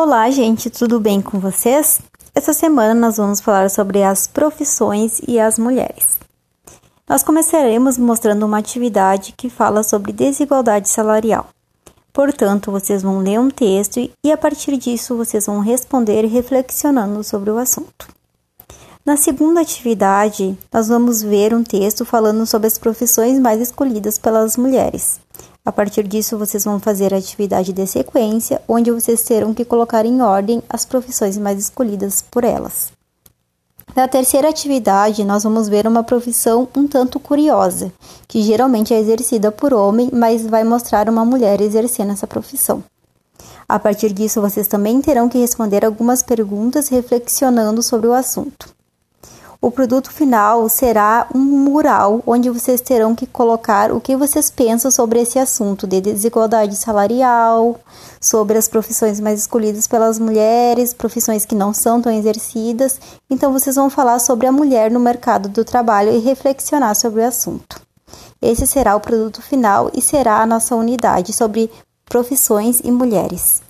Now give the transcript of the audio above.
Olá, gente, tudo bem com vocês? Essa semana nós vamos falar sobre as profissões e as mulheres. Nós começaremos mostrando uma atividade que fala sobre desigualdade salarial. Portanto, vocês vão ler um texto e a partir disso vocês vão responder reflexionando sobre o assunto. Na segunda atividade, nós vamos ver um texto falando sobre as profissões mais escolhidas pelas mulheres. A partir disso, vocês vão fazer a atividade de sequência, onde vocês terão que colocar em ordem as profissões mais escolhidas por elas. Na terceira atividade, nós vamos ver uma profissão um tanto curiosa, que geralmente é exercida por homem, mas vai mostrar uma mulher exercendo essa profissão. A partir disso, vocês também terão que responder algumas perguntas reflexionando sobre o assunto. O produto final será um mural onde vocês terão que colocar o que vocês pensam sobre esse assunto de desigualdade salarial, sobre as profissões mais escolhidas pelas mulheres, profissões que não são tão exercidas. Então vocês vão falar sobre a mulher no mercado do trabalho e reflexionar sobre o assunto. Esse será o produto final e será a nossa unidade sobre profissões e mulheres.